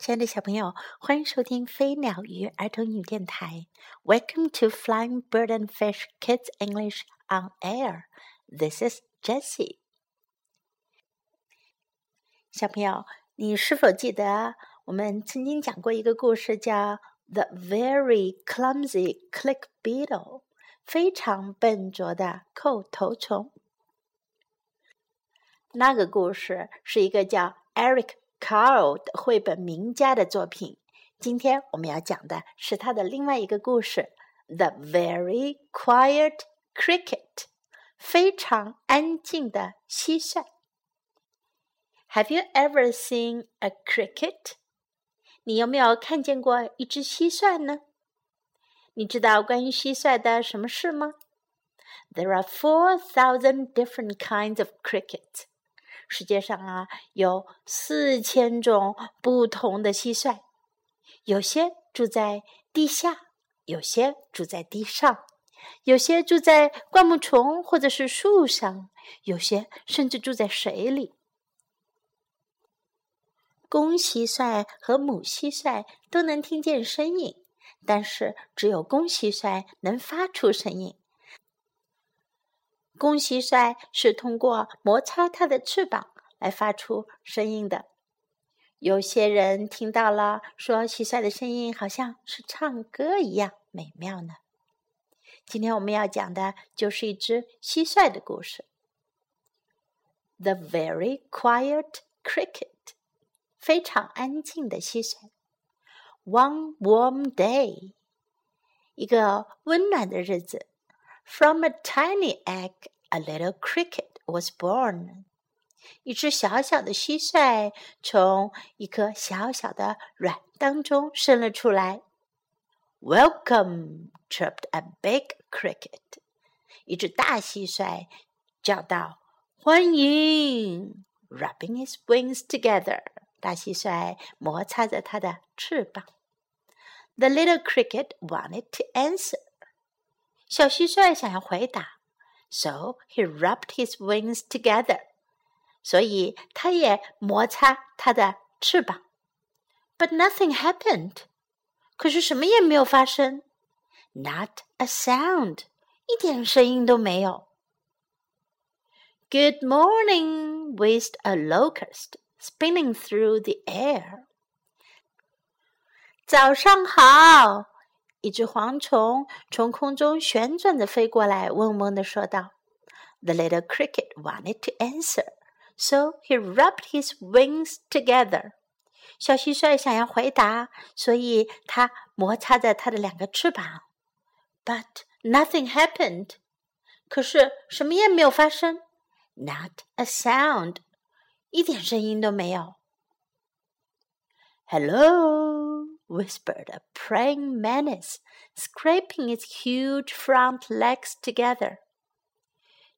亲爱的小朋友，欢迎收听飞鸟鱼儿童语电台。Welcome to Flying Bird and Fish Kids English on Air. This is Jessie. 小朋友，你是否记得我们曾经讲过一个故事，叫《The Very Clumsy Click Beetle》非常笨拙的叩头虫？那个故事是一个叫 Eric。Carl 的绘本名家的作品。今天我们要讲的是他的另外一个故事，《The Very Quiet Cricket》，非常安静的蟋蟀。Have you ever seen a cricket？你有没有看见过一只蟋蟀呢？你知道关于蟋蟀的什么事吗？There are four thousand different kinds of crickets. 世界上啊，有四千种不同的蟋蟀，有些住在地下，有些住在地上，有些住在灌木丛或者是树上，有些甚至住在水里。公蟋蟀和母蟋蟀都能听见声音，但是只有公蟋蟀能发出声音。公蟋蟀是通过摩擦它的翅膀来发出声音的。有些人听到了，说蟋蟀的声音好像是唱歌一样美妙呢。今天我们要讲的就是一只蟋蟀的故事。The very quiet cricket，非常安静的蟋蟀。One warm day，一个温暖的日子。From a tiny egg, a little cricket was born. 一只小小的蟋蟀从一颗小小的卵当中生了出来。Welcome, chirped a big cricket. 一只大蟋蟀叫道：“欢迎！” Rubbing his wings together，大蟋蟀摩擦着它的翅膀。The little cricket wanted to answer. 小蟋蟀想要回答，so he rubbed his wings together，所以他也摩擦他的翅膀。But nothing happened，可是什么也没有发生，not a sound，一点声音都没有。Good morning, whizzed a locust, spinning through the air。早上好， 一只蝗虫从空中旋转着飞过来，嗡嗡地说道：“The little cricket wanted to answer, so he rubbed his wings together.” 小蟋蟀想要回答，所以它摩擦着它的两个翅膀。But nothing happened. 可是什么也没有发生。Not a sound. 一点声音都没有。Hello whispered a praying mantis, scraping its huge front legs together.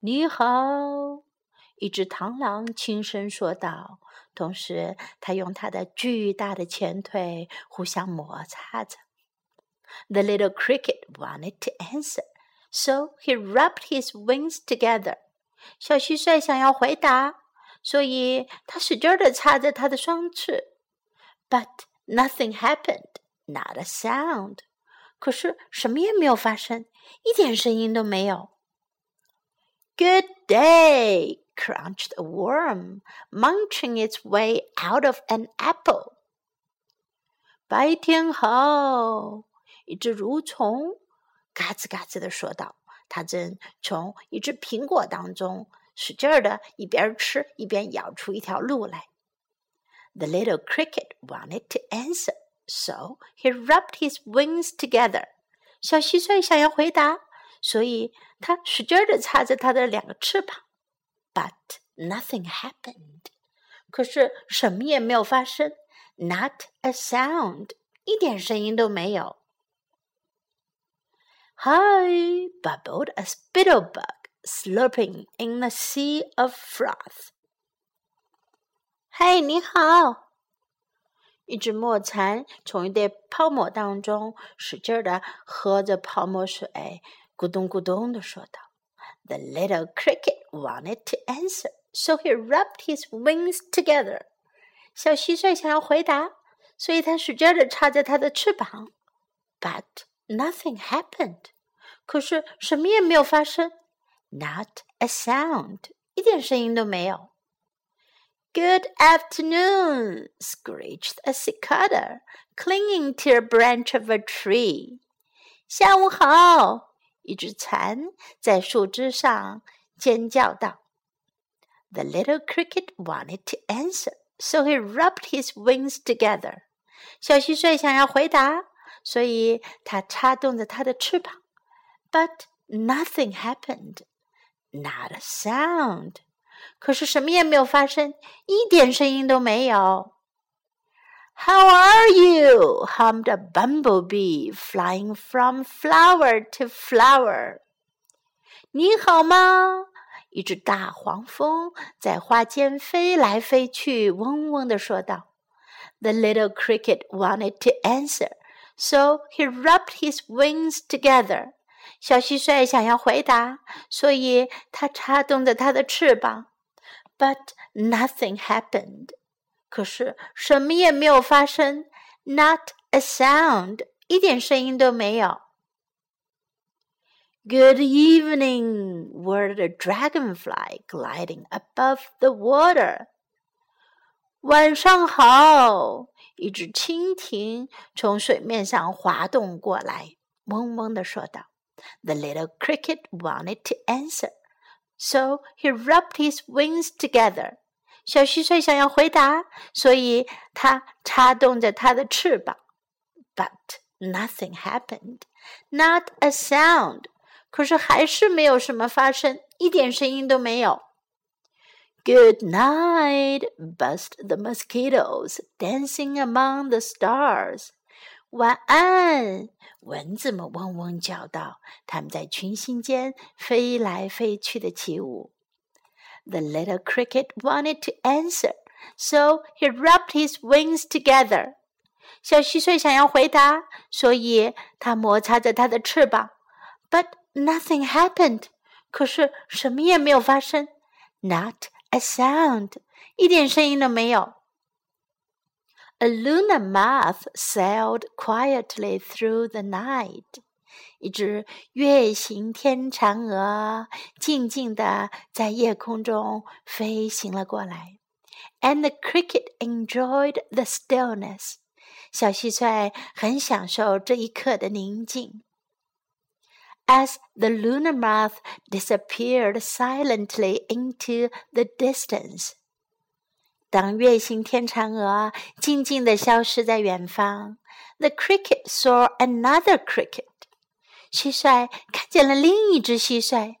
你好，一只螳螂轻声说道，同时它用它的巨大的前腿互相摩擦着。The little cricket wanted to answer, so he rubbed his wings together. 小蟋蟀想要回答，所以它使劲的擦着它的双翅。But Nothing happened, not a sound. 可是什么也没有发生，一点声音都没有。Good day, crunched a worm, munching its way out of an apple. 白天好，一只蠕虫嘎吱嘎吱地说道。它正从一只苹果当中使劲儿的，一边吃一边咬出一条路来。the little cricket wanted to answer, so he rubbed his wings together. 小蟋蟀想要回答，所以它使劲地擦着它的两个翅膀。But nothing happened. 可是什么也没有发生，not a sound，一点声音都没有。Hi, bubbled a spittlebug, slurping in a sea of froth. 嘿，你好！一只墨蚕从一堆泡沫当中使劲的喝着泡沫水，咕咚咕咚的说道：“The little cricket wanted to answer, so he rubbed his wings together.” 小蟋蟀想要回答，所以它使劲的插着它的翅膀。But nothing happened. 可是什么也没有发生。Not a sound. 一点声音都没有。Good afternoon, screeched a cicada, clinging to a branch of a tree. 下午好，一只蚕在树枝上尖叫道。The little cricket wanted to answer, so he rubbed his wings together. 小蟋蟀想要回答，所以它插动着它的翅膀。But nothing happened, not a sound. 可是什么也没有发生，一点声音都没有。How are you? hummed a bumblebee, flying from flower to flower. 你好吗？一只大黄蜂在花间飞来飞去，嗡嗡地说道。The little cricket wanted to answer, so he rubbed his wings together. 小蟋蟀想要回答，所以它插动着它的翅膀。But nothing happened. 可是什么也没有发生，Not a sound，一点声音都没有。Good evening, whirred a dragonfly gliding above the water. 晚上好，一只蜻蜓从水面上滑动过来，嗡嗡地说道。The little cricket wanted to answer, so he rubbed his wings together. 小蟋蟀想要回答，所以它插动着它的翅膀。But nothing happened, not a sound. 可是还是没有什么发生，一点声音都没有。Good night, buzzed the mosquitoes, dancing among the stars. 晚安， 蚊子们嗡嗡叫道，它们在群星间飞来飞去的起舞。The little cricket wanted to answer, so he rubbed his wings together. 小蟋蟀想要回答，所以它摩擦着它的翅膀。But nothing happened. 可是什么也没有发生。Not a sound. 一点声音都没有。A lunar moth sailed quietly through the night. 一只月形天嫦娥静静地在夜空中飞行了过来，and the cricket enjoyed the stillness。小蟋蟀很享受这一刻的宁静。As the lunar moth disappeared silently into the distance， 当月形天嫦娥静静地消失在远方，the cricket saw another cricket。蟋蟀看见了另一只蟋蟀。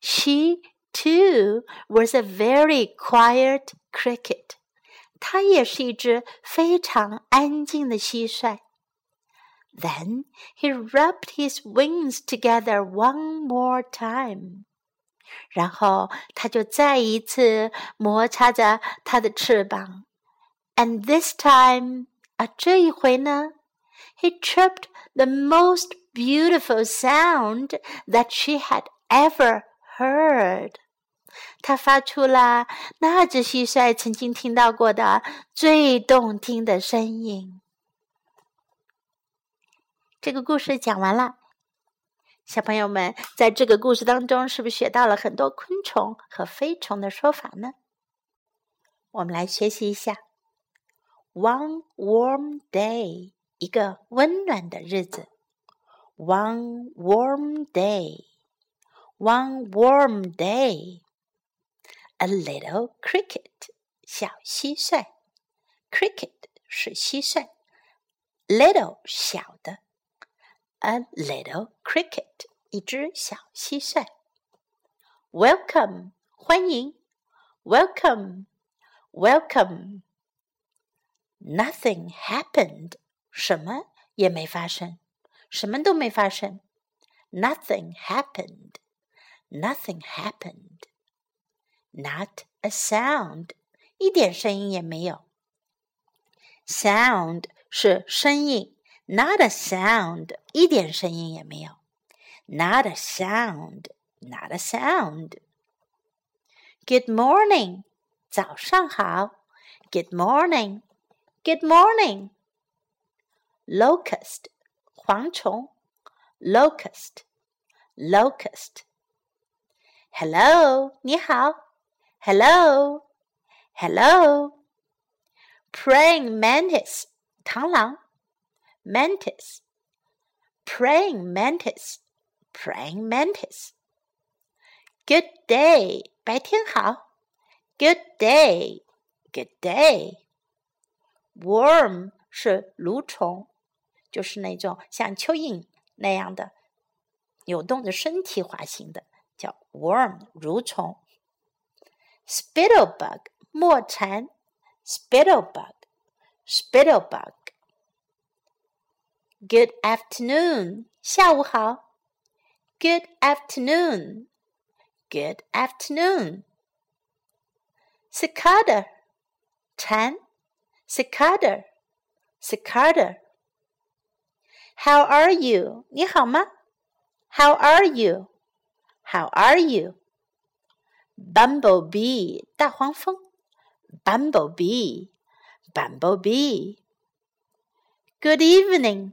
She too was a very quiet cricket。它也是一只非常安静的蟋蟀。Then he rubbed his wings together one more time。 然后他就再一次摩擦着他的翅膀。And this time，啊，这一回呢，he chirped the most beautiful sound that she had ever heard. 他发出了那只蟋蟀曾经听到过的最动听的声音。这个故事讲完了，小朋友们在这个故事当中是不是学到了很多昆虫和飞虫的说法呢？我们来学习一下。One warm day，一个温暖的日子。one warm day, one warm day. A little cricket, 小蟋蟀，cricket 是蟋蟀，little 小的 ，a little cricket 一只小蟋蟀。Welcome 欢迎，Welcome Welcome。Nothing happened 什么也没发生。什么都没发生，Nothing happened. Nothing happened. Not a sound. 一点声音也没有。Sound 是声音 ，Not a sound. 一点声音也没有。Not a sound. Not a sound. Good morning. 早上好。Good morning. Good morning. locust 蝗虫，locust locust。Hello，你好，Hello Hello。Praying mantis 螳螂 ，mantis praying mantis praying mantis。Good day，白天好，Good day Good day。Worm 是蠕虫，就是那种像蚯蚓那样的扭动着身体滑行的，叫 worm 蠕虫。Spittlebug 墨蝉，spittlebug spittlebug。 Good afternoon，下午好。Good afternoon Good afternoon。Cicada 蝉。cicada, cicada. How are you? 你好吗？How are you? How are you? Bumblebee 大黄蜂，bumblebee, bumblebee. Good evening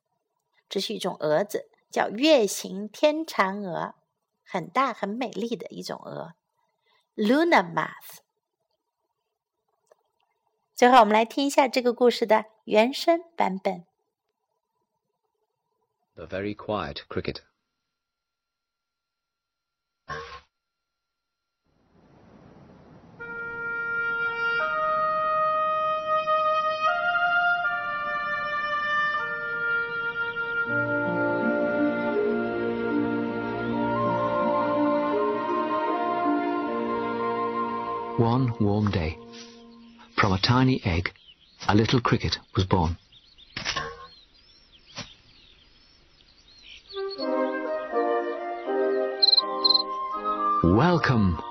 这是一种蛾子，叫月形天蚕蛾，很大很美丽的一种蛾。Luna moth. 最后，我们来听一下这个故事的原声版本。The very quiet cricket. One warm day. From a tiny egg, a little cricket was born. Welcome,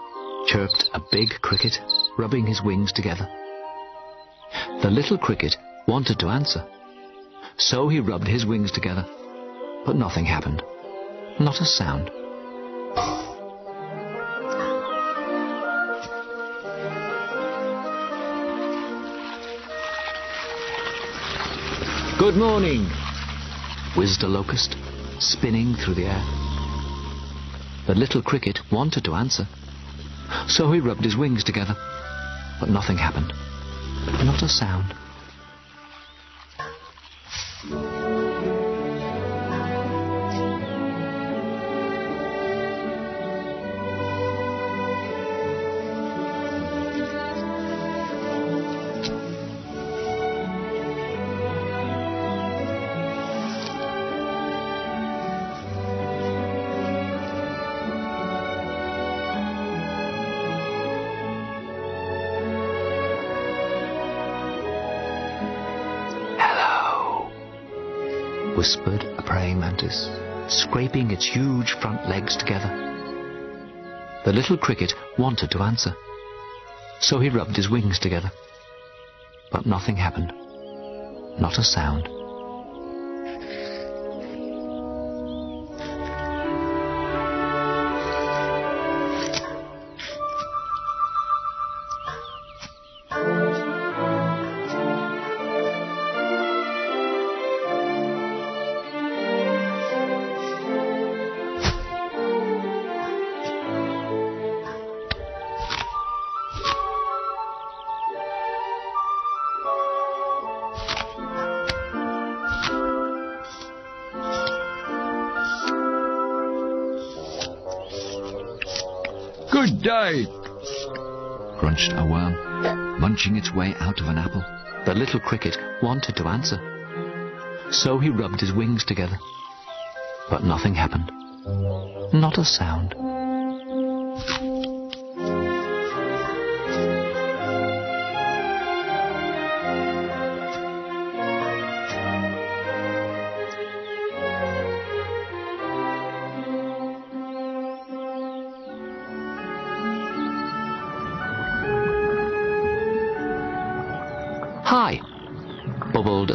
chirped a big cricket, rubbing his wings together. The little cricket wanted to answer, so he rubbed his wings together, but nothing happened, not a sound. Good morning, whizzed a locust, spinning through the air. The little cricket wanted to answer, so he rubbed his wings together, but nothing happened, not a sound. Whispered a praying mantis, scraping its huge front legs together. The little cricket wanted to answer, so he rubbed his wings together. But nothing happened, not a sound. Good crunched a worm, munching its way out of an apple. The little cricket wanted to answer, so he rubbed his wings together. But nothing happened. Not a sound.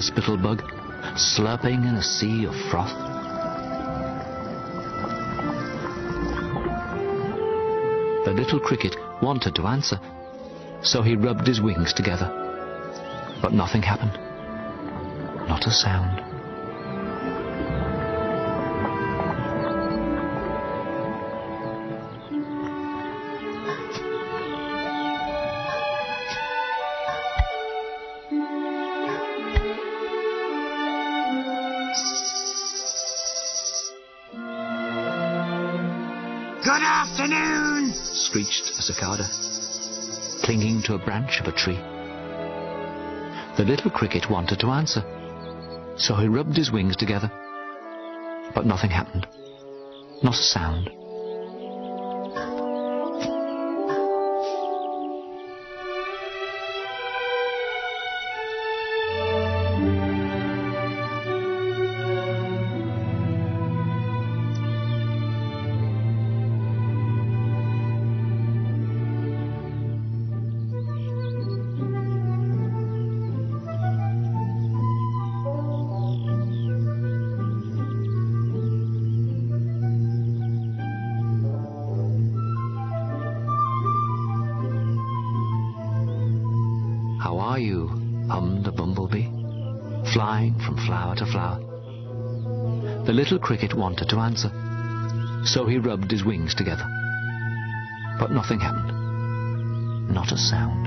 A spittlebug, slurping in a sea of froth. The little cricket wanted to answer, so he rubbed his wings together. But nothing happened. Not a sound. Clinging to a branch of a tree. The little cricket wanted to answer, so he rubbed his wings together. But nothing happened. Not a sound. A bumblebee, flying from flower to flower. The little cricket wanted to answer, so he rubbed his wings together. But nothing happened. Not a sound.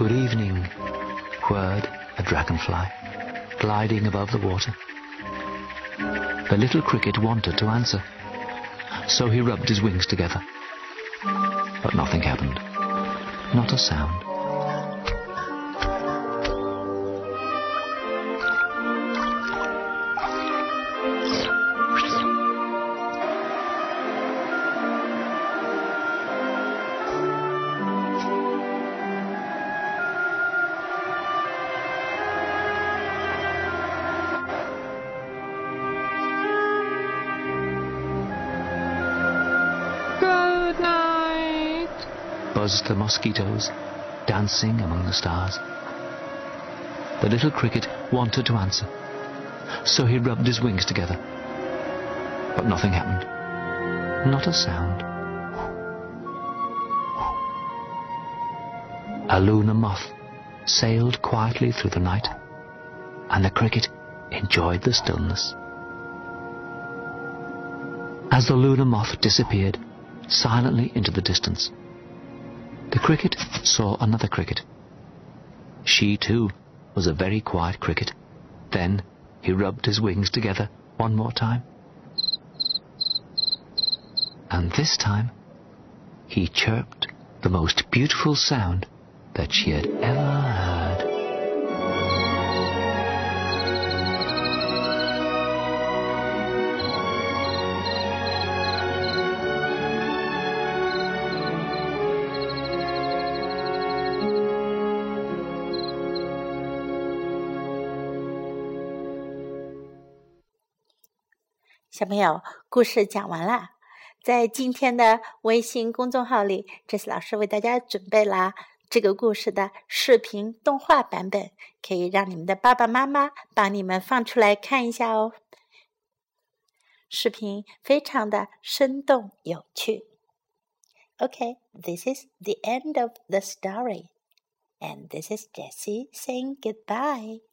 Good evening, whirred a dragonfly, gliding above the water. The little cricket wanted to answer, so he rubbed his wings together. But nothing happened. Not a sound. Buzzed the mosquitoes, dancing among the stars. The little cricket wanted to answer, so he rubbed his wings together. But nothing happened. Not a sound. A luna moth sailed quietly through the night, and the cricket enjoyed the stillness. As the luna moth disappeared silently into the distance, the cricket saw another cricket. She, too, was a very quiet cricket. Then he rubbed his wings together one more time. And this time, he chirped the most beautiful sound that she had ever heard. 小朋友，故事讲完啦。在今天的微信公众号里，这次老师为大家准备了这个故事的视频动画版本，可以让你们的爸爸妈妈帮你们放出来看一下哦。视频非常的生动有趣。Okay, this is the end of the story, and this is Jessie saying goodbye.